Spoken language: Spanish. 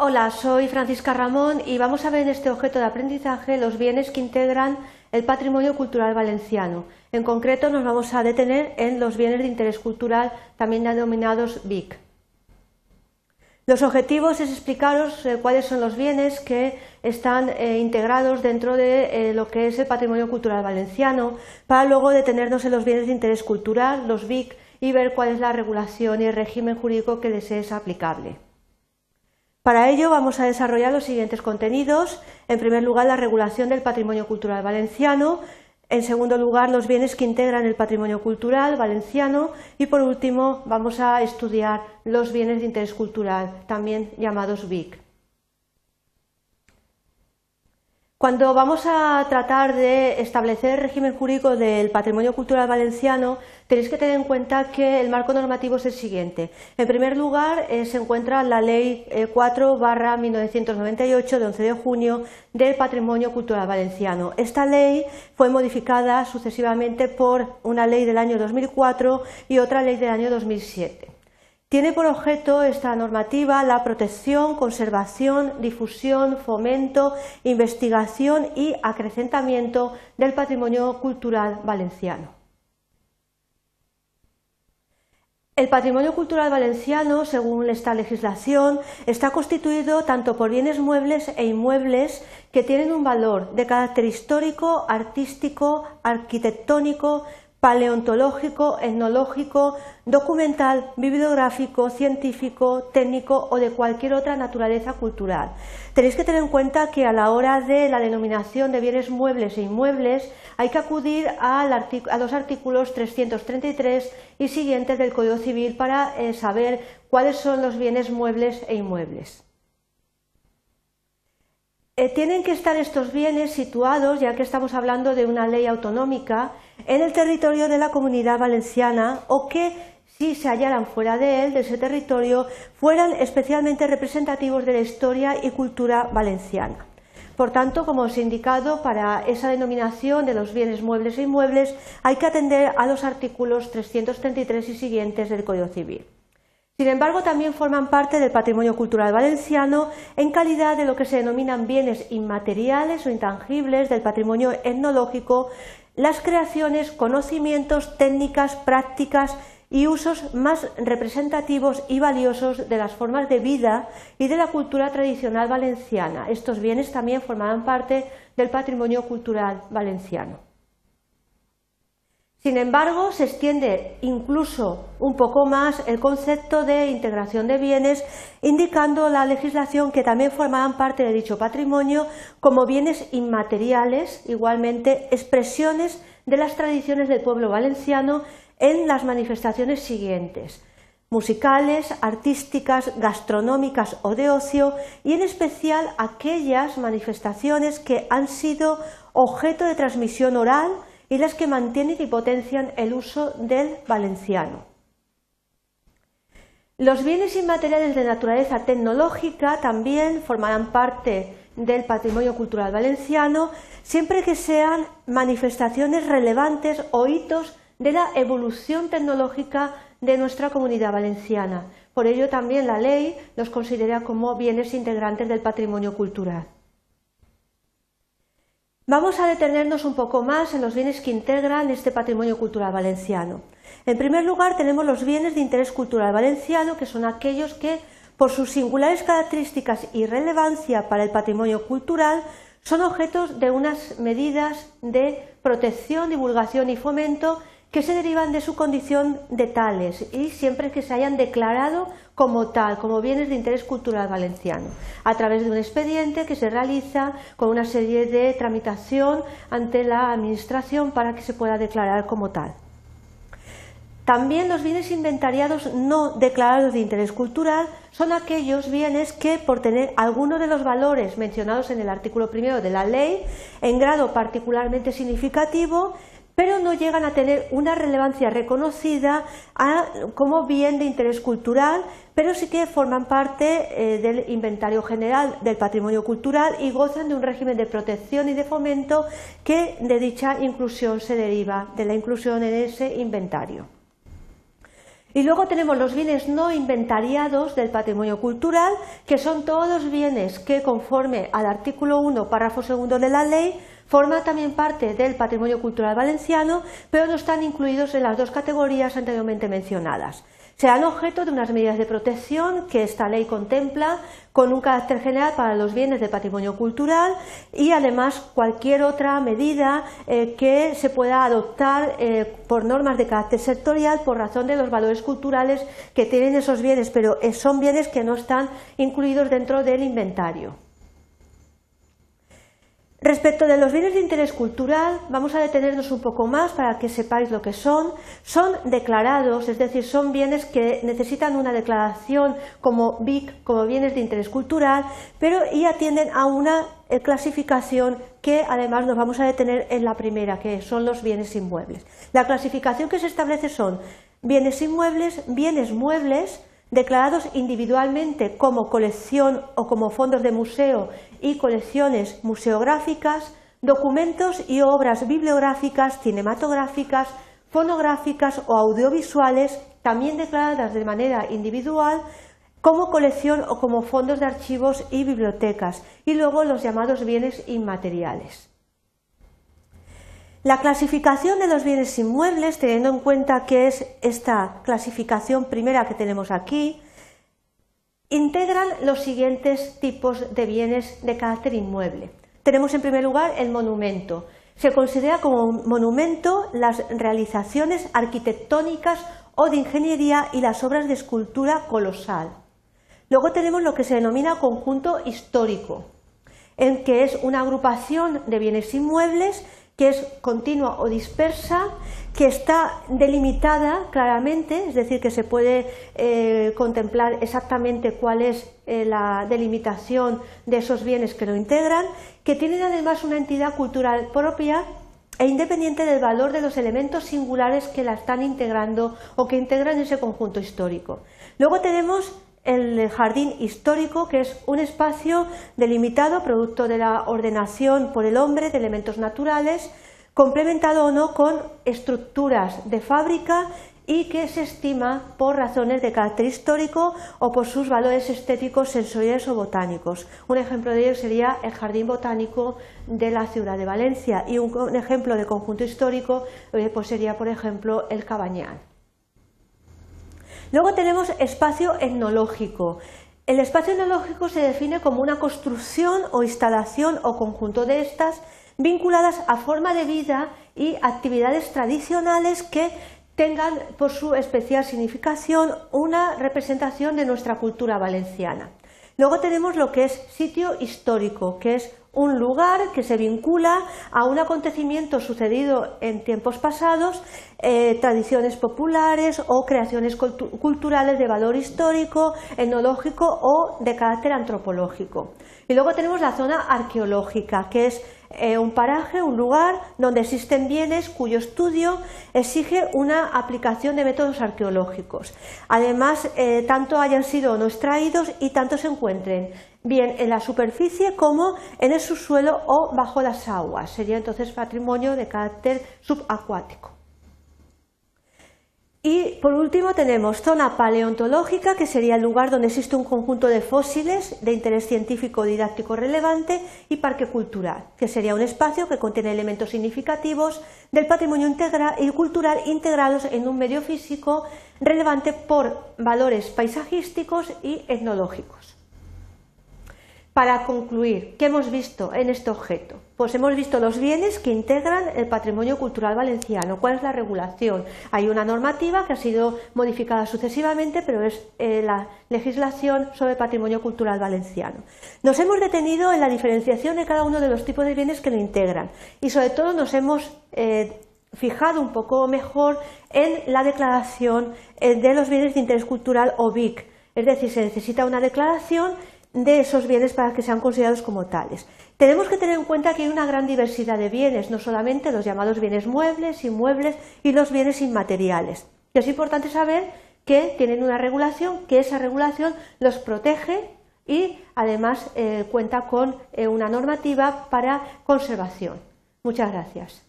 Hola, soy Francisca Ramón y vamos a ver en este objeto de aprendizaje los bienes que integran el patrimonio cultural valenciano. En concreto nos vamos a detener en los bienes de interés cultural, también denominados BIC. Los objetivos es explicaros eh, cuáles son los bienes que están eh, integrados dentro de eh, lo que es el patrimonio cultural valenciano, para luego detenernos en los bienes de interés cultural, los BIC, y ver cuál es la regulación y el régimen jurídico que les es aplicable. Para ello vamos a desarrollar los siguientes contenidos. En primer lugar, la regulación del patrimonio cultural valenciano. En segundo lugar, los bienes que integran el patrimonio cultural valenciano. Y por último, vamos a estudiar los bienes de interés cultural, también llamados BIC. Cuando vamos a tratar de establecer el régimen jurídico del patrimonio cultural valenciano, tenéis que tener en cuenta que el marco normativo es el siguiente. En primer lugar, eh, se encuentra la Ley 4-1998 eh, de 11 de junio del patrimonio cultural valenciano. Esta ley fue modificada sucesivamente por una ley del año 2004 y otra ley del año 2007. Tiene por objeto esta normativa la protección, conservación, difusión, fomento, investigación y acrecentamiento del patrimonio cultural valenciano. El patrimonio cultural valenciano, según esta legislación, está constituido tanto por bienes muebles e inmuebles que tienen un valor de carácter histórico, artístico, arquitectónico, paleontológico, etnológico, documental, bibliográfico, científico, técnico o de cualquier otra naturaleza cultural. Tenéis que tener en cuenta que a la hora de la denominación de bienes muebles e inmuebles hay que acudir a, los artículos 333 y siguientes del Código Civil para eh, saber cuáles son los bienes muebles e inmuebles. Eh, tienen que estar estos bienes situados, ya que estamos hablando de una ley autonómica, en el territorio de la comunidad valenciana o que, si se hallaran fuera de él, de ese territorio, fueran especialmente representativos de la historia y cultura valenciana. Por tanto, como os he indicado, para esa denominación de los bienes muebles e inmuebles hay que atender a los artículos 333 y siguientes del Código Civil. Sin embargo, también forman parte del patrimonio cultural valenciano en calidad de lo que se denominan bienes inmateriales o intangibles del patrimonio etnológico, las creaciones, conocimientos, técnicas, prácticas y usos más representativos y valiosos de las formas de vida y de la cultura tradicional valenciana. Estos bienes también formarán parte del patrimonio cultural valenciano. Sin embargo, se extiende incluso un poco más el concepto de integración de bienes, indicando la legislación que también formarán parte de dicho patrimonio como bienes inmateriales, igualmente expresiones de las tradiciones del pueblo valenciano en las manifestaciones siguientes musicales, artísticas, gastronómicas o de ocio y en especial aquellas manifestaciones que han sido objeto de transmisión oral y las que mantienen y potencian el uso del valenciano. Los bienes inmateriales de naturaleza tecnológica también formarán parte del patrimonio cultural valenciano siempre que sean manifestaciones relevantes o hitos de la evolución tecnológica de nuestra comunidad valenciana. Por ello también la ley los considera como bienes integrantes del patrimonio cultural. Vamos a detenernos un poco más en los bienes que integran este patrimonio cultural valenciano. En primer lugar, tenemos los bienes de interés cultural valenciano, que son aquellos que, por sus singulares características y relevancia para el patrimonio cultural, son objetos de unas medidas de protección, divulgación y fomento que se derivan de su condición de tales y siempre que se hayan declarado como tal, como bienes de interés cultural valenciano, a través de un expediente que se realiza con una serie de tramitación ante la Administración para que se pueda declarar como tal. También los bienes inventariados no declarados de interés cultural son aquellos bienes que, por tener alguno de los valores mencionados en el artículo primero de la ley, en grado particularmente significativo, pero no llegan a tener una relevancia reconocida como bien de interés cultural, pero sí que forman parte eh, del inventario general del patrimonio cultural y gozan de un régimen de protección y de fomento que de dicha inclusión se deriva, de la inclusión en ese inventario. Y luego tenemos los bienes no inventariados del patrimonio cultural, que son todos bienes que, conforme al artículo 1, párrafo segundo de la ley, forman también parte del patrimonio cultural valenciano, pero no están incluidos en las dos categorías anteriormente mencionadas serán objeto de unas medidas de protección que esta ley contempla con un carácter general para los bienes de patrimonio cultural y además cualquier otra medida eh, que se pueda adoptar eh, por normas de carácter sectorial por razón de los valores culturales que tienen esos bienes, pero son bienes que no están incluidos dentro del inventario. Respecto de los bienes de interés cultural, vamos a detenernos un poco más para que sepáis lo que son. Son declarados, es decir, son bienes que necesitan una declaración como BIC, como bienes de interés cultural, pero y atienden a una eh, clasificación que además nos vamos a detener en la primera, que son los bienes inmuebles. La clasificación que se establece son bienes inmuebles, bienes muebles, declarados individualmente como colección o como fondos de museo y colecciones museográficas, documentos y obras bibliográficas, cinematográficas, fonográficas o audiovisuales, también declaradas de manera individual como colección o como fondos de archivos y bibliotecas, y luego los llamados bienes inmateriales. La clasificación de los bienes inmuebles, teniendo en cuenta que es esta clasificación primera que tenemos aquí, integran los siguientes tipos de bienes de carácter inmueble. Tenemos en primer lugar el monumento. Se considera como monumento las realizaciones arquitectónicas o de ingeniería y las obras de escultura colosal. Luego tenemos lo que se denomina conjunto histórico, en que es una agrupación de bienes inmuebles que es continua o dispersa, que está delimitada claramente, es decir, que se puede eh, contemplar exactamente cuál es eh, la delimitación de esos bienes que lo integran, que tienen además una entidad cultural propia e independiente del valor de los elementos singulares que la están integrando o que integran ese conjunto histórico. Luego tenemos el jardín histórico, que es un espacio delimitado, producto de la ordenación por el hombre de elementos naturales, complementado o no con estructuras de fábrica y que se estima por razones de carácter histórico o por sus valores estéticos, sensoriales o botánicos. Un ejemplo de ello sería el Jardín Botánico de la ciudad de Valencia y un, ejemplo de conjunto histórico eh, pues sería, por ejemplo, el Cabañal. Luego tenemos espacio etnológico. El espacio etnológico se define como una construcción o instalación o conjunto de estas vinculadas a forma de vida y actividades tradicionales que tengan por su especial significación una representación de nuestra cultura valenciana. Luego tenemos lo que es sitio histórico, que es un lugar que se vincula a un acontecimiento sucedido en tiempos pasados, eh, tradiciones populares o creaciones culturales de valor histórico, etnológico o de carácter antropológico. Y luego tenemos la zona arqueológica, que es eh, un paraje, un lugar donde existen bienes cuyo estudio exige una aplicación de métodos arqueológicos. Además, eh, tanto hayan sido no extraídos y tanto se encuentren bien en la superficie como en el subsuelo o bajo las aguas. Sería entonces patrimonio de carácter subacuático. Por último tenemos zona paleontológica, que sería el lugar donde existe un conjunto de fósiles de interés científico didáctico relevante, y parque cultural, que sería un espacio que contiene elementos significativos del patrimonio y cultural integrados en un medio físico relevante por valores paisajísticos y etnológicos. Para concluir, ¿qué hemos visto en este objeto? Pues hemos visto los bienes que integran el patrimonio cultural valenciano. ¿Cuál es la regulación? Hay una normativa que ha sido modificada sucesivamente, pero es eh, la legislación sobre patrimonio cultural valenciano. Nos hemos detenido en la diferenciación de cada uno de los tipos de bienes que lo integran y sobre todo nos hemos eh, fijado un poco mejor en la declaración eh, de los bienes de interés cultural o BIC. Es decir, se necesita una declaración de esos bienes para que sean considerados como tales. Tenemos que tener en cuenta que hay una gran diversidad de bienes, no solamente los llamados bienes muebles, inmuebles y los bienes inmateriales. es importante saber que tienen una regulación, que esa regulación los protege y además eh, cuenta con eh, una normativa para conservación. Muchas gracias.